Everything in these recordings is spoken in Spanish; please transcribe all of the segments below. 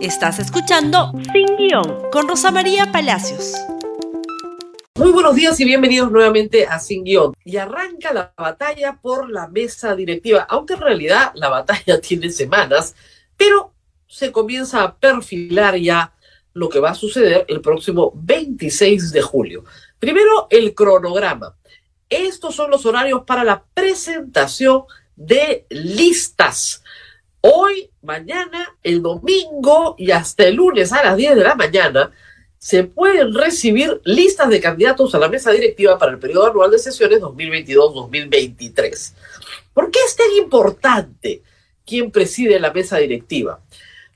Estás escuchando Sin Guión con Rosa María Palacios. Muy buenos días y bienvenidos nuevamente a Sin Guión. Y arranca la batalla por la mesa directiva, aunque en realidad la batalla tiene semanas, pero se comienza a perfilar ya lo que va a suceder el próximo 26 de julio. Primero, el cronograma. Estos son los horarios para la presentación de listas. Hoy, mañana, el domingo y hasta el lunes a las 10 de la mañana se pueden recibir listas de candidatos a la mesa directiva para el periodo anual de sesiones 2022-2023. ¿Por qué es tan importante quién preside la mesa directiva?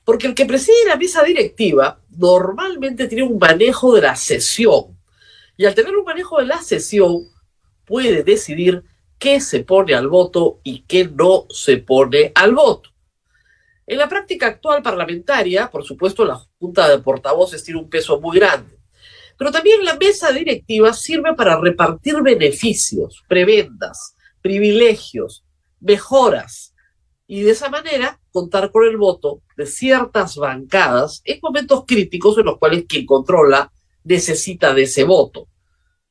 Porque el que preside la mesa directiva normalmente tiene un manejo de la sesión. Y al tener un manejo de la sesión, puede decidir qué se pone al voto y qué no se pone al voto. En la práctica actual parlamentaria, por supuesto, la Junta de Portavoces tiene un peso muy grande, pero también la mesa directiva sirve para repartir beneficios, prebendas, privilegios, mejoras, y de esa manera contar con el voto de ciertas bancadas en momentos críticos en los cuales quien controla necesita de ese voto.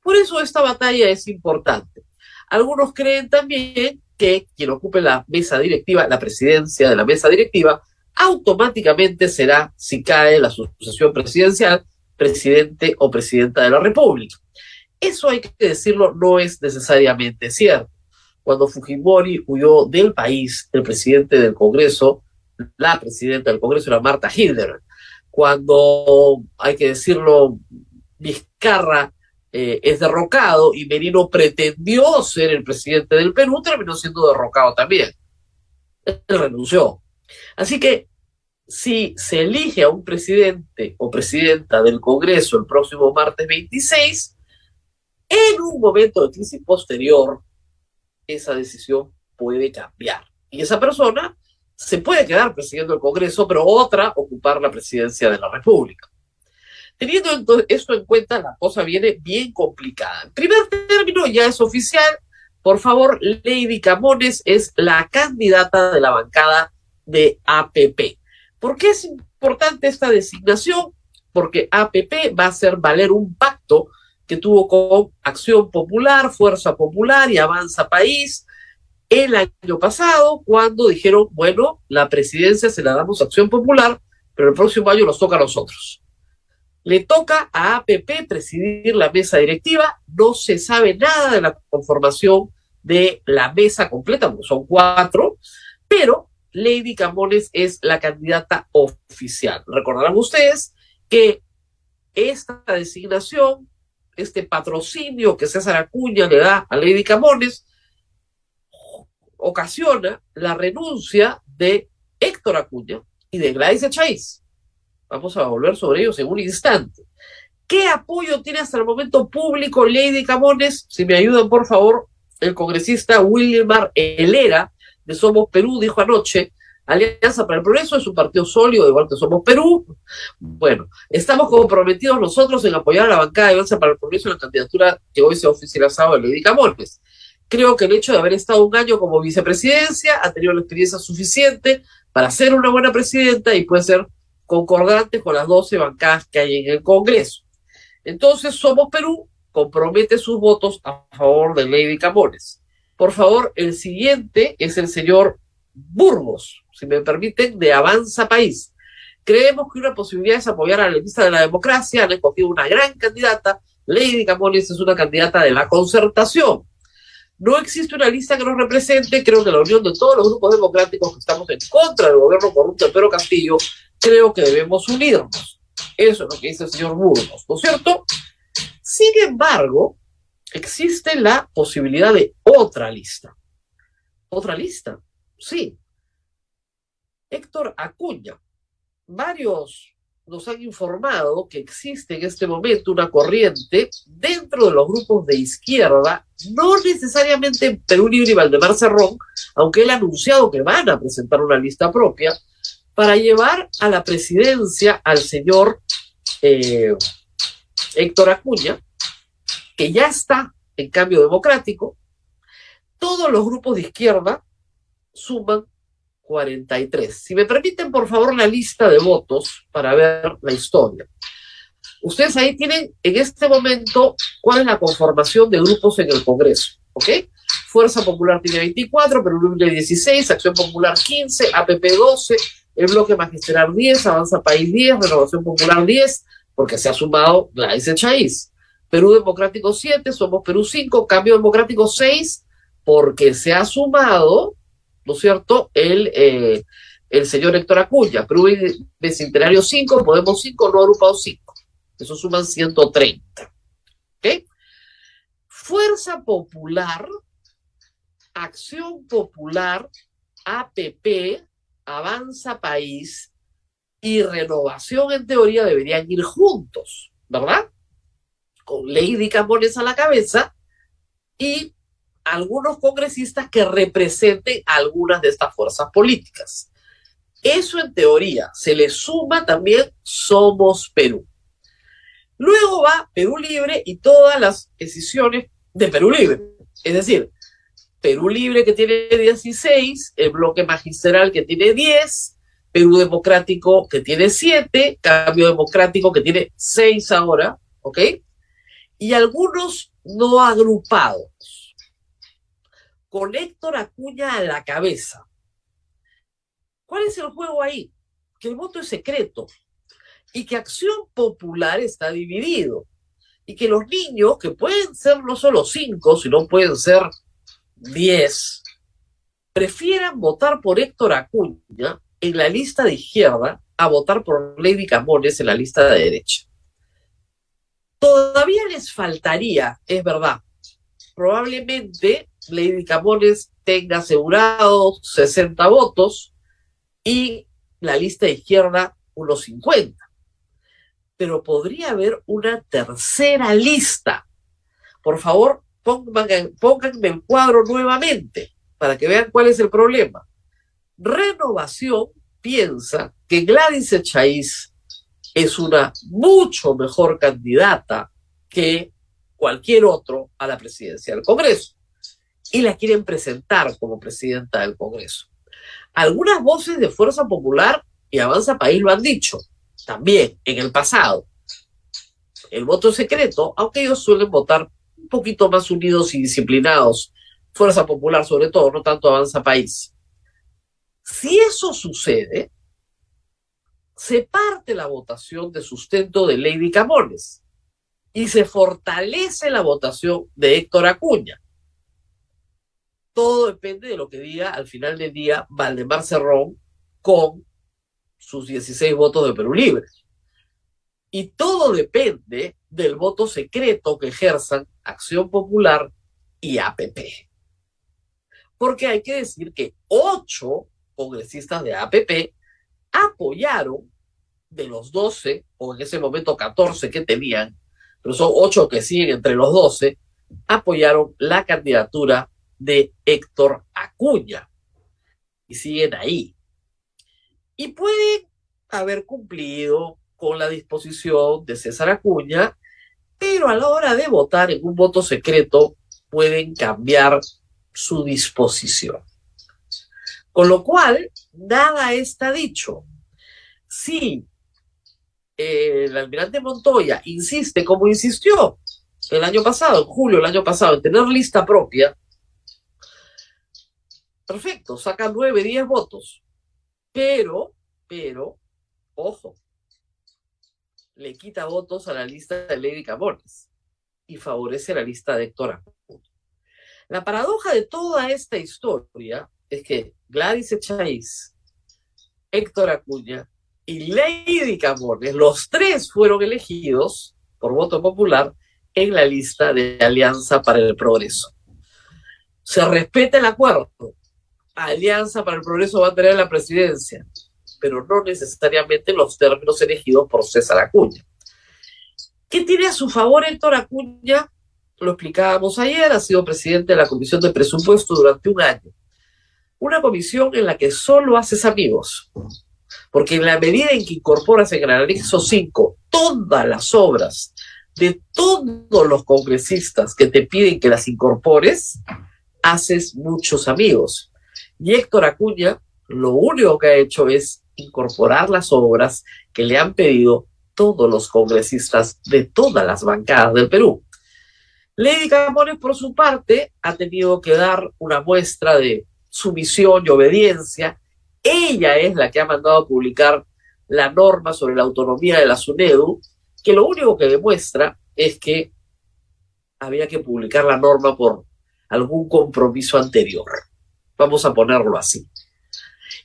Por eso esta batalla es importante. Algunos creen también que quien ocupe la mesa directiva, la presidencia de la mesa directiva, automáticamente será, si cae la sucesión presidencial, presidente o presidenta de la República. Eso hay que decirlo, no es necesariamente cierto. Cuando Fujimori huyó del país, el presidente del Congreso, la presidenta del Congreso era Marta Hilder. Cuando, hay que decirlo, Vizcarra eh, es derrocado y Merino pretendió ser el presidente del Perú, terminó siendo derrocado también. Él renunció. Así que si se elige a un presidente o presidenta del Congreso el próximo martes 26, en un momento de crisis posterior, esa decisión puede cambiar. Y esa persona se puede quedar presidiendo el Congreso, pero otra ocupar la presidencia de la República. Teniendo esto en cuenta, la cosa viene bien complicada. En primer término, ya es oficial. Por favor, Lady Camones es la candidata de la bancada de APP. ¿Por qué es importante esta designación? Porque APP va a hacer valer un pacto que tuvo con Acción Popular, Fuerza Popular y Avanza País el año pasado, cuando dijeron, bueno, la presidencia se la damos a Acción Popular, pero el próximo año nos toca a nosotros. Le toca a APP presidir la mesa directiva. No se sabe nada de la conformación de la mesa completa, porque son cuatro, pero Lady Camones es la candidata oficial. Recordarán ustedes que esta designación, este patrocinio que César Acuña le da a Lady Camones, ocasiona la renuncia de Héctor Acuña y de Gladys Chávez. Vamos a volver sobre ellos en un instante. ¿Qué apoyo tiene hasta el momento público Lady Camones? Si me ayudan, por favor, el congresista Wilmar Helera de Somos Perú dijo anoche, Alianza para el Progreso es un partido sólido, igual que Somos Perú. Bueno, estamos comprometidos nosotros en apoyar a la bancada de Alianza para el Progreso en la candidatura que hoy se ha oficializado de Lady Camones. Creo que el hecho de haber estado un año como vicepresidencia ha tenido la experiencia suficiente para ser una buena presidenta y puede ser concordante con las 12 bancadas que hay en el Congreso. Entonces, Somos Perú compromete sus votos a favor de Lady Camones. Por favor, el siguiente es el señor Burgos, si me permiten, de Avanza País. Creemos que una posibilidad es apoyar a la lista de la democracia, han escogido una gran candidata. Lady Camones es una candidata de la concertación. No existe una lista que nos represente, creo que la unión de todos los grupos democráticos que estamos en contra del gobierno corrupto de Pedro Castillo creo que debemos unirnos. Eso es lo que dice el señor Burgos, ¿no es cierto? Sin embargo, existe la posibilidad de otra lista. ¿Otra lista? Sí. Héctor Acuña. Varios nos han informado que existe en este momento una corriente dentro de los grupos de izquierda, no necesariamente en Perú Libre y Valdemar Cerrón, aunque él ha anunciado que van a presentar una lista propia, para llevar a la presidencia al señor eh, Héctor Acuña, que ya está en cambio democrático, todos los grupos de izquierda suman 43. Si me permiten, por favor, la lista de votos para ver la historia. Ustedes ahí tienen en este momento cuál es la conformación de grupos en el Congreso, ¿ok? Fuerza Popular tiene 24, Perú Libre 16, Acción Popular 15, APP 12, el Bloque Magistral 10, Avanza País 10, Renovación Popular 10, porque se ha sumado la Chaís. Perú Democrático 7, Somos Perú 5, Cambio Democrático 6, porque se ha sumado, ¿no es cierto?, el, eh, el señor Héctor Acuña. Perú Bicentenario 5, Podemos 5, No Agrupado 5. Eso suman 130. ¿Ok? Fuerza Popular, Acción Popular, APP, Avanza País y Renovación en teoría deberían ir juntos, ¿verdad? Con Lady Campones a la cabeza y algunos congresistas que representen algunas de estas fuerzas políticas. Eso en teoría se le suma también Somos Perú. Luego va Perú Libre y todas las decisiones de Perú Libre. Es decir, Perú Libre que tiene 16, el bloque magistral que tiene 10, Perú Democrático que tiene 7, Cambio Democrático que tiene 6 ahora, ¿ok? Y algunos no agrupados con Héctor Acuña a la cabeza. ¿Cuál es el juego ahí? Que el voto es secreto y que Acción Popular está dividido y que los niños, que pueden ser no solo cinco, sino pueden ser diez, prefieran votar por Héctor Acuña en la lista de izquierda a votar por Lady Camones en la lista de derecha. Todavía les faltaría, es verdad, probablemente Lady Camones tenga asegurados 60 votos y la lista de izquierda unos 50. Pero podría haber una tercera lista. Por favor, pónganme el cuadro nuevamente para que vean cuál es el problema. Renovación piensa que Gladys Echaíz es una mucho mejor candidata que cualquier otro a la presidencia del Congreso y la quieren presentar como presidenta del Congreso. Algunas voces de Fuerza Popular y Avanza País lo han dicho también en el pasado. El voto secreto, aunque ellos suelen votar un poquito más unidos y disciplinados, Fuerza Popular sobre todo, no tanto Avanza País. Si eso sucede, se parte la votación de sustento de Lady Camones y se fortalece la votación de Héctor Acuña todo depende de lo que diga al final del día Valdemar Cerrón con sus 16 votos de Perú Libre. Y todo depende del voto secreto que ejerzan Acción Popular y APP. Porque hay que decir que ocho congresistas de APP apoyaron de los 12, o en ese momento 14 que tenían, pero son ocho que siguen entre los 12, apoyaron la candidatura de Héctor Acuña. Y siguen ahí. Y pueden haber cumplido con la disposición de César Acuña, pero a la hora de votar en un voto secreto pueden cambiar su disposición. Con lo cual, nada está dicho. Si el almirante Montoya insiste, como insistió el año pasado, en julio del año pasado, en tener lista propia, perfecto, saca nueve, diez votos. Pero, pero, ojo, le quita votos a la lista de Lady Camones y favorece la lista de Héctor Acuña. La paradoja de toda esta historia es que Gladys Echaíz, Héctor Acuña y Lady Camones, los tres fueron elegidos por voto popular en la lista de Alianza para el Progreso. Se respeta el acuerdo, Alianza para el Progreso va a tener la presidencia, pero no necesariamente los términos elegidos por César Acuña. ¿Qué tiene a su favor Héctor Acuña? Lo explicábamos ayer, ha sido presidente de la Comisión de Presupuesto durante un año. Una comisión en la que solo haces amigos, porque en la medida en que incorporas en el anexo 5 todas las obras de todos los congresistas que te piden que las incorpores, haces muchos amigos. Y Héctor Acuña lo único que ha hecho es incorporar las obras que le han pedido todos los congresistas de todas las bancadas del Perú. Lady Camones, por su parte, ha tenido que dar una muestra de sumisión y obediencia. Ella es la que ha mandado a publicar la norma sobre la autonomía de la SUNEDU, que lo único que demuestra es que había que publicar la norma por algún compromiso anterior. Vamos a ponerlo así.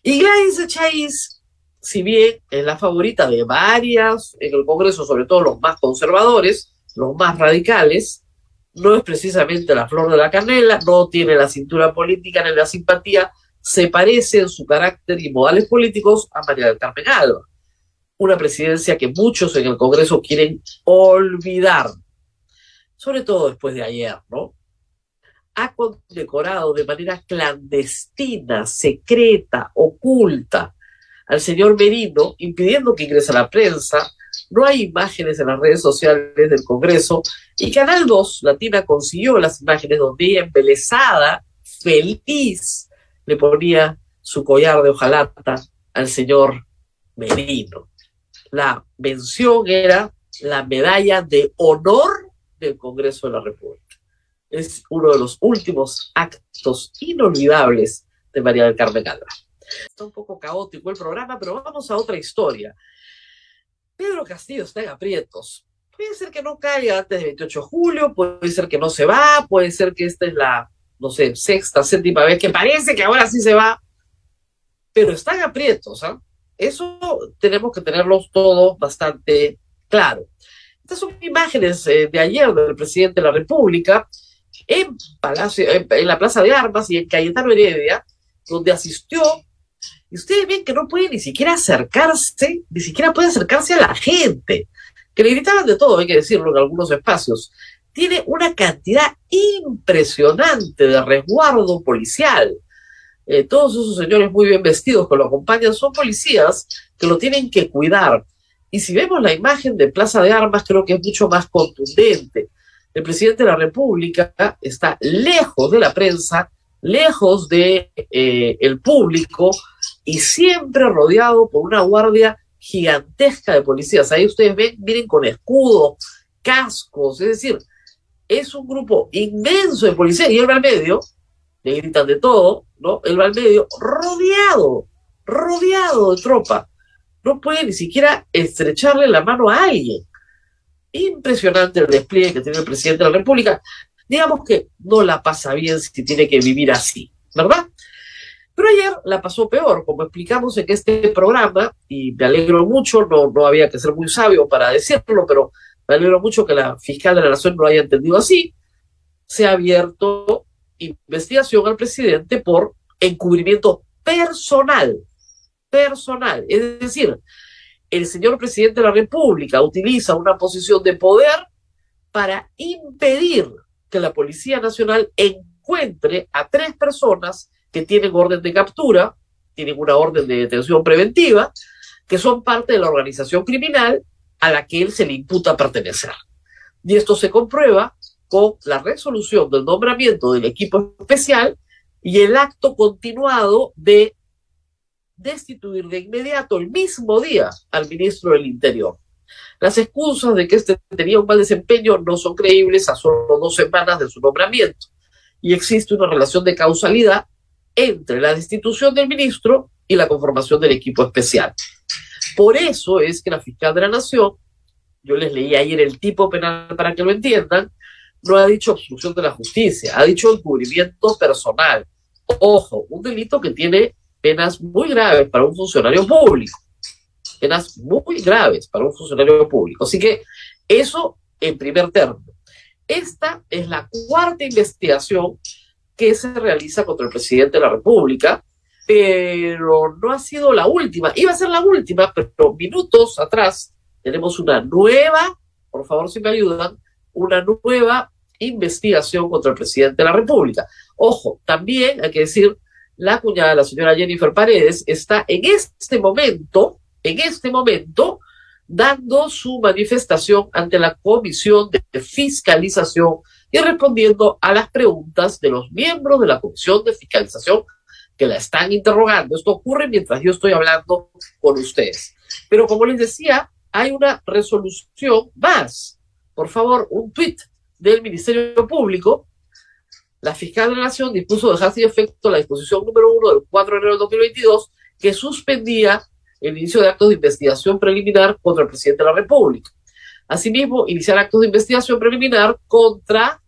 Y Gladys Echaiz, si bien es la favorita de varias en el Congreso, sobre todo los más conservadores, los más radicales, no es precisamente la flor de la canela, no tiene la cintura política ni la simpatía, se parece en su carácter y modales políticos a María del Carmen Alba. Una presidencia que muchos en el Congreso quieren olvidar, sobre todo después de ayer, ¿no? Ha condecorado de manera clandestina, secreta, oculta al señor Merino, impidiendo que ingrese a la prensa, no hay imágenes en las redes sociales del Congreso y Canal 2 Latina consiguió las imágenes donde ella embelesada, feliz, le ponía su collar de hojalata al señor Merino. La mención era la medalla de honor del Congreso de la República. Es uno de los últimos actos inolvidables de María del Carmen Calva. Está un poco caótico el programa, pero vamos a otra historia. Pedro Castillo está en aprietos. Puede ser que no caiga antes del 28 de julio, puede ser que no se va, puede ser que esta es la, no sé, sexta, séptima vez que parece que ahora sí se va, pero están aprietos, ¿ah? Eso tenemos que tenerlos todos bastante claro. Estas son imágenes eh, de ayer del presidente de la República en, Palacio, en la Plaza de Armas y en Cayetano Heredia, donde asistió y ustedes ven que no puede ni siquiera acercarse, ni siquiera puede acercarse a la gente, que le gritaban de todo, hay que decirlo, en algunos espacios. Tiene una cantidad impresionante de resguardo policial. Eh, todos esos señores muy bien vestidos que lo acompañan son policías que lo tienen que cuidar. Y si vemos la imagen de Plaza de Armas, creo que es mucho más contundente. El presidente de la República está lejos de la prensa, lejos de eh, el público y siempre rodeado por una guardia gigantesca de policías. Ahí ustedes ven, miren con escudos, cascos, es decir, es un grupo inmenso de policías y él va al medio, le gritan de todo, ¿no? Él va al medio, rodeado, rodeado de tropa. No puede ni siquiera estrecharle la mano a alguien. Impresionante el despliegue que tiene el presidente de la República digamos que no la pasa bien si tiene que vivir así, ¿verdad? Pero ayer la pasó peor, como explicamos en este programa, y me alegro mucho, no, no había que ser muy sabio para decirlo, pero me alegro mucho que la fiscal de la Nación lo haya entendido así, se ha abierto investigación al presidente por encubrimiento personal, personal. Es decir, el señor presidente de la República utiliza una posición de poder para impedir que la Policía Nacional encuentre a tres personas que tienen orden de captura, tienen una orden de detención preventiva, que son parte de la organización criminal a la que él se le imputa pertenecer. Y esto se comprueba con la resolución del nombramiento del equipo especial y el acto continuado de destituir de inmediato el mismo día al ministro del Interior. Las excusas de que este tenía un mal desempeño no son creíbles a solo dos semanas de su nombramiento y existe una relación de causalidad entre la destitución del ministro y la conformación del equipo especial. Por eso es que la fiscal de la Nación, yo les leí ayer el tipo penal para que lo entiendan, no ha dicho obstrucción de la justicia, ha dicho encubrimiento personal. Ojo, un delito que tiene penas muy graves para un funcionario público penas muy graves para un funcionario público. Así que eso en primer término. Esta es la cuarta investigación que se realiza contra el presidente de la República, pero no ha sido la última. Iba a ser la última, pero minutos atrás tenemos una nueva, por favor si me ayudan, una nueva investigación contra el presidente de la República. Ojo, también hay que decir, la cuñada la señora Jennifer Paredes está en este momento en este momento dando su manifestación ante la Comisión de Fiscalización y respondiendo a las preguntas de los miembros de la Comisión de Fiscalización que la están interrogando. Esto ocurre mientras yo estoy hablando con ustedes. Pero como les decía, hay una resolución más. Por favor, un tuit del Ministerio Público. La fiscal de la Nación dispuso dejar sin efecto la disposición número uno del 4 de enero de 2022 que suspendía el inicio de actos de investigación preliminar contra el presidente de la República. Asimismo, iniciar actos de investigación preliminar contra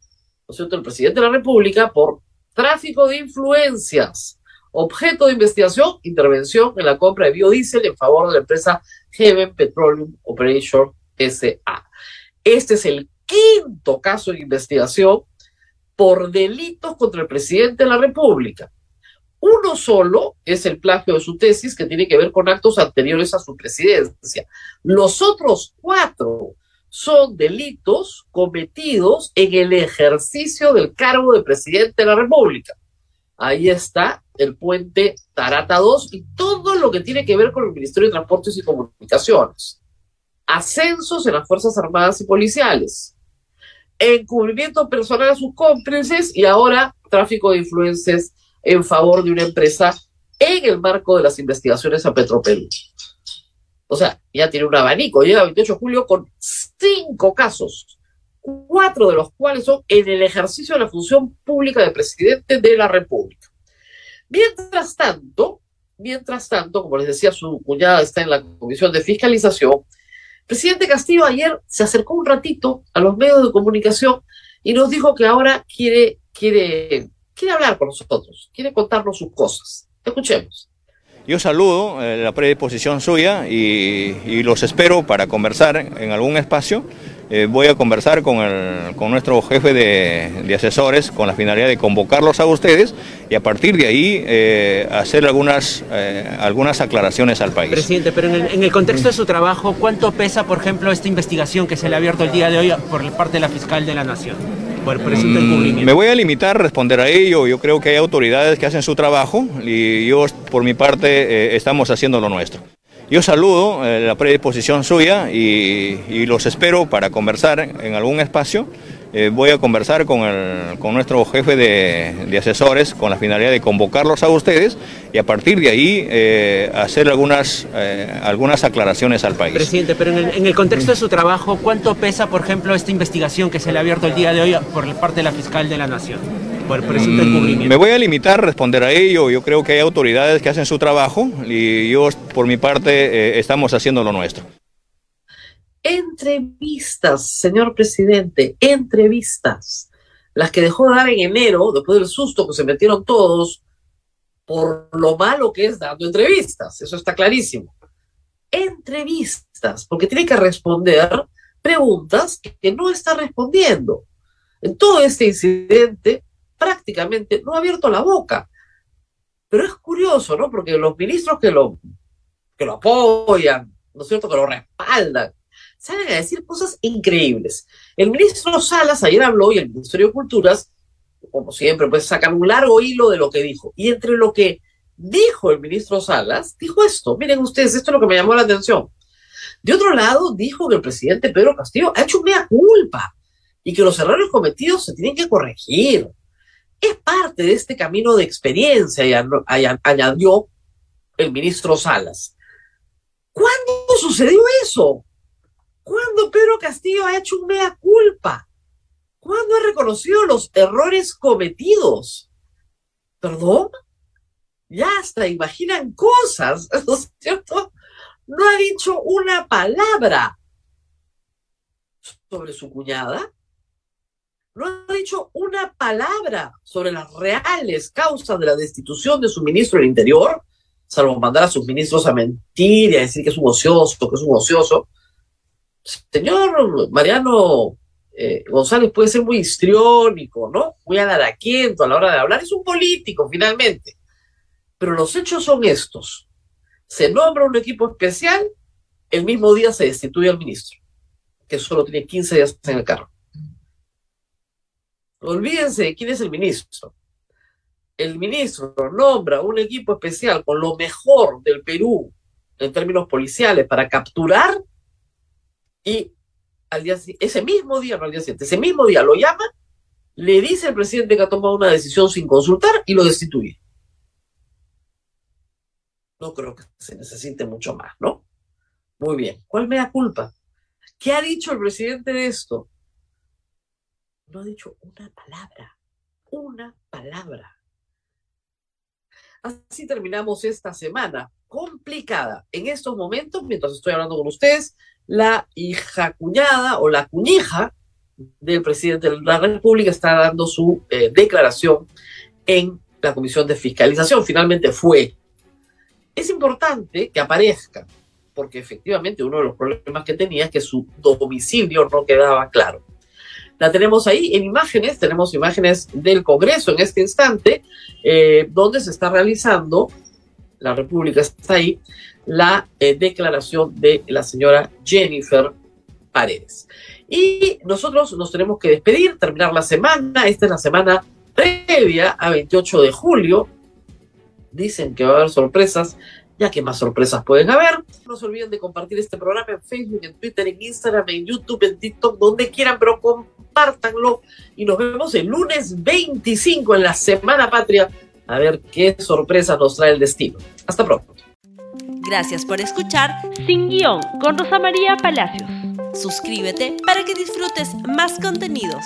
el presidente de la República por tráfico de influencias, objeto de investigación, intervención en la compra de biodiesel en favor de la empresa Heaven Petroleum Operation SA. Este es el quinto caso de investigación por delitos contra el presidente de la República. Uno solo es el plagio de su tesis que tiene que ver con actos anteriores a su presidencia. Los otros cuatro son delitos cometidos en el ejercicio del cargo de presidente de la República. Ahí está el puente Tarata 2 y todo lo que tiene que ver con el Ministerio de Transportes y Comunicaciones. Ascensos en las Fuerzas Armadas y Policiales. Encubrimiento personal a sus cómplices y ahora tráfico de influencias en favor de una empresa en el marco de las investigaciones a Petroperú. O sea, ya tiene un abanico, llega el 28 de julio con cinco casos, cuatro de los cuales son en el ejercicio de la función pública de presidente de la República. Mientras tanto, mientras tanto, como les decía, su cuñada está en la comisión de fiscalización. presidente Castillo ayer se acercó un ratito a los medios de comunicación y nos dijo que ahora quiere, quiere, quiere hablar con nosotros, quiere contarnos sus cosas. Escuchemos. Yo saludo eh, la predisposición suya y, los espero para conversar en algún espacio. Eh, voy a conversar con, con nuestro jefe de, asesores con la finalidad de convocarlos a ustedes y a partir de ahí eh, hacer algunas, algunas aclaraciones al país. Presidente, pero en el, en el, contexto de su trabajo, ¿cuánto pesa, por ejemplo, esta investigación que se le ha abierto el día de hoy por parte de la fiscal de la Nación? Mm, me voy a limitar a responder a ello. Yo creo que hay autoridades que hacen su trabajo y yo, por mi parte, eh, estamos haciendo lo nuestro. Yo saludo eh, la predisposición suya y los espero para conversar en algún espacio eh, voy a conversar con, el, con nuestro jefe de, asesores con la finalidad de convocarlos a ustedes y a partir de ahí eh, hacer algunas, eh, algunas aclaraciones al país. Presidente, pero en el, en el, contexto de su trabajo, ¿cuánto pesa, por ejemplo, esta investigación que se le ha abierto el día de hoy por parte de la fiscal de la Nación? Por presunto mm, Me voy a limitar a responder a ello. Yo creo que hay autoridades que hacen su trabajo y yo, por mi parte, estamos haciendo lo nuestro. Entrevistas, señor presidente, entrevistas. Las que dejó de dar en enero, después del susto que se metieron todos, por lo malo que es dando entrevistas. Eso está clarísimo. Entrevistas, porque tiene que responder preguntas que no está respondiendo. En todo este incidente, prácticamente no ha abierto la boca. Pero es curioso, ¿no? Porque los ministros que lo, que lo apoyan, ¿no es cierto?, que lo respaldan, salen a decir cosas increíbles. El ministro Salas ayer habló y el Ministerio de Culturas, como siempre, pues sacan un largo hilo de lo que dijo. Y entre lo que dijo el ministro Salas, dijo esto. Miren ustedes, esto es lo que me llamó la atención. De otro lado, dijo que el presidente Pedro Castillo ha hecho mea culpa y que los errores cometidos se tienen que corregir. Es parte de este camino de experiencia, y añadió el ministro Salas. ¿Cuándo sucedió eso? ¿Cuándo Pedro Castillo ha hecho un mea culpa? ¿Cuándo ha reconocido los errores cometidos? ¿Perdón? Ya hasta imaginan cosas, ¿no es cierto? No ha dicho una palabra sobre su cuñada. No ha dicho una palabra sobre las reales causas de la destitución de su ministro del Interior, salvo mandar a sus ministros a mentir y a decir que es un ocioso, que es un ocioso señor Mariano eh, González puede ser muy histriónico, ¿no? Muy alaraquiento a la hora de hablar, es un político finalmente. Pero los hechos son estos. Se nombra un equipo especial, el mismo día se destituye al ministro, que solo tiene 15 días en el carro. Olvídense de quién es el ministro. El ministro nombra un equipo especial con lo mejor del Perú en términos policiales para capturar y al día, ese mismo día, no al día siguiente, ese mismo día lo llama, le dice al presidente que ha tomado una decisión sin consultar y lo destituye. No creo que se necesite mucho más, ¿no? Muy bien. ¿Cuál me da culpa? ¿Qué ha dicho el presidente de esto? No ha dicho una palabra. Una palabra. Así terminamos esta semana complicada. En estos momentos, mientras estoy hablando con ustedes, la hija cuñada o la cuñija del presidente de la República está dando su eh, declaración en la Comisión de Fiscalización. Finalmente fue. Es importante que aparezca, porque efectivamente uno de los problemas que tenía es que su domicilio no quedaba claro. La tenemos ahí en imágenes, tenemos imágenes del Congreso en este instante, eh, donde se está realizando, la República está ahí, la eh, declaración de la señora Jennifer Paredes. Y nosotros nos tenemos que despedir, terminar la semana. Esta es la semana previa a 28 de julio. Dicen que va a haber sorpresas, ya que más sorpresas pueden haber. No se olviden de compartir este programa en Facebook, en Twitter, en Instagram, en YouTube, en TikTok, donde quieran, pero compártanlo. Y nos vemos el lunes 25 en la Semana Patria a ver qué sorpresas nos trae el destino. Hasta pronto. Gracias por escuchar Sin Guión con Rosa María Palacios. Suscríbete para que disfrutes más contenidos.